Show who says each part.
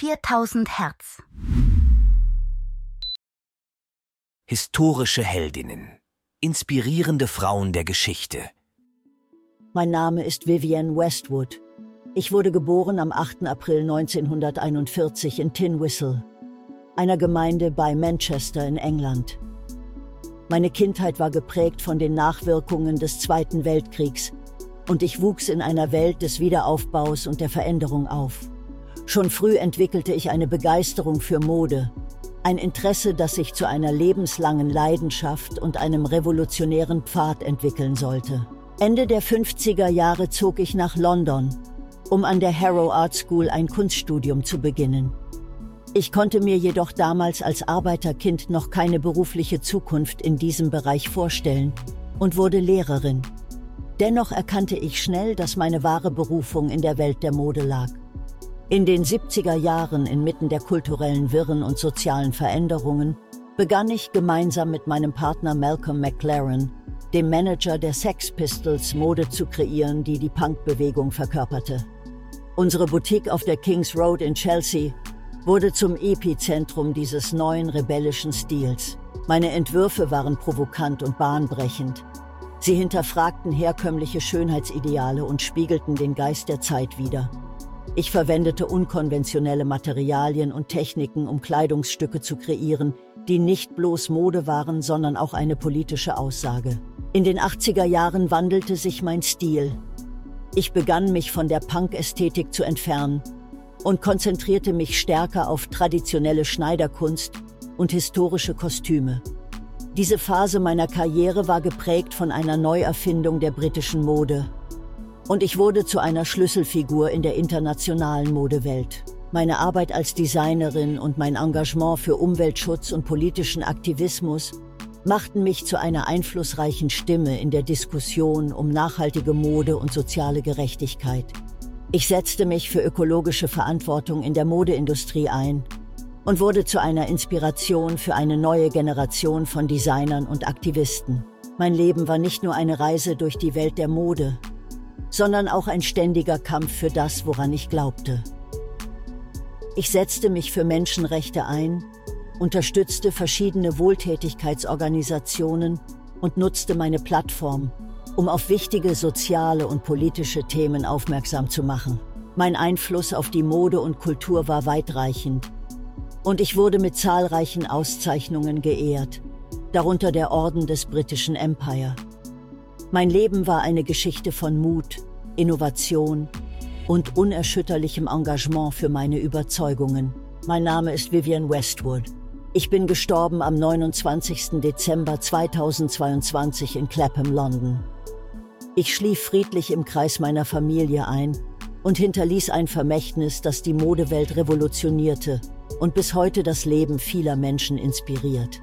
Speaker 1: 4000 Hertz.
Speaker 2: Historische Heldinnen. Inspirierende Frauen der Geschichte.
Speaker 3: Mein Name ist Vivienne Westwood. Ich wurde geboren am 8. April 1941 in Tin Whistle, einer Gemeinde bei Manchester in England. Meine Kindheit war geprägt von den Nachwirkungen des Zweiten Weltkriegs und ich wuchs in einer Welt des Wiederaufbaus und der Veränderung auf. Schon früh entwickelte ich eine Begeisterung für Mode, ein Interesse, das sich zu einer lebenslangen Leidenschaft und einem revolutionären Pfad entwickeln sollte. Ende der 50er Jahre zog ich nach London, um an der Harrow Art School ein Kunststudium zu beginnen. Ich konnte mir jedoch damals als Arbeiterkind noch keine berufliche Zukunft in diesem Bereich vorstellen und wurde Lehrerin. Dennoch erkannte ich schnell, dass meine wahre Berufung in der Welt der Mode lag. In den 70er Jahren, inmitten der kulturellen Wirren und sozialen Veränderungen, begann ich gemeinsam mit meinem Partner Malcolm McLaren, dem Manager der Sex Pistols, Mode zu kreieren, die die Punkbewegung verkörperte. Unsere Boutique auf der Kings Road in Chelsea wurde zum Epizentrum dieses neuen rebellischen Stils. Meine Entwürfe waren provokant und bahnbrechend. Sie hinterfragten herkömmliche Schönheitsideale und spiegelten den Geist der Zeit wider. Ich verwendete unkonventionelle Materialien und Techniken, um Kleidungsstücke zu kreieren, die nicht bloß Mode waren, sondern auch eine politische Aussage. In den 80er Jahren wandelte sich mein Stil. Ich begann mich von der Punk-Ästhetik zu entfernen und konzentrierte mich stärker auf traditionelle Schneiderkunst und historische Kostüme. Diese Phase meiner Karriere war geprägt von einer Neuerfindung der britischen Mode. Und ich wurde zu einer Schlüsselfigur in der internationalen Modewelt. Meine Arbeit als Designerin und mein Engagement für Umweltschutz und politischen Aktivismus machten mich zu einer einflussreichen Stimme in der Diskussion um nachhaltige Mode und soziale Gerechtigkeit. Ich setzte mich für ökologische Verantwortung in der Modeindustrie ein und wurde zu einer Inspiration für eine neue Generation von Designern und Aktivisten. Mein Leben war nicht nur eine Reise durch die Welt der Mode, sondern auch ein ständiger Kampf für das, woran ich glaubte. Ich setzte mich für Menschenrechte ein, unterstützte verschiedene Wohltätigkeitsorganisationen und nutzte meine Plattform, um auf wichtige soziale und politische Themen aufmerksam zu machen. Mein Einfluss auf die Mode und Kultur war weitreichend und ich wurde mit zahlreichen Auszeichnungen geehrt, darunter der Orden des britischen Empire. Mein Leben war eine Geschichte von Mut, Innovation und unerschütterlichem Engagement für meine Überzeugungen. Mein Name ist Vivian Westwood. Ich bin gestorben am 29. Dezember 2022 in Clapham, London. Ich schlief friedlich im Kreis meiner Familie ein und hinterließ ein Vermächtnis, das die Modewelt revolutionierte und bis heute das Leben vieler Menschen inspiriert.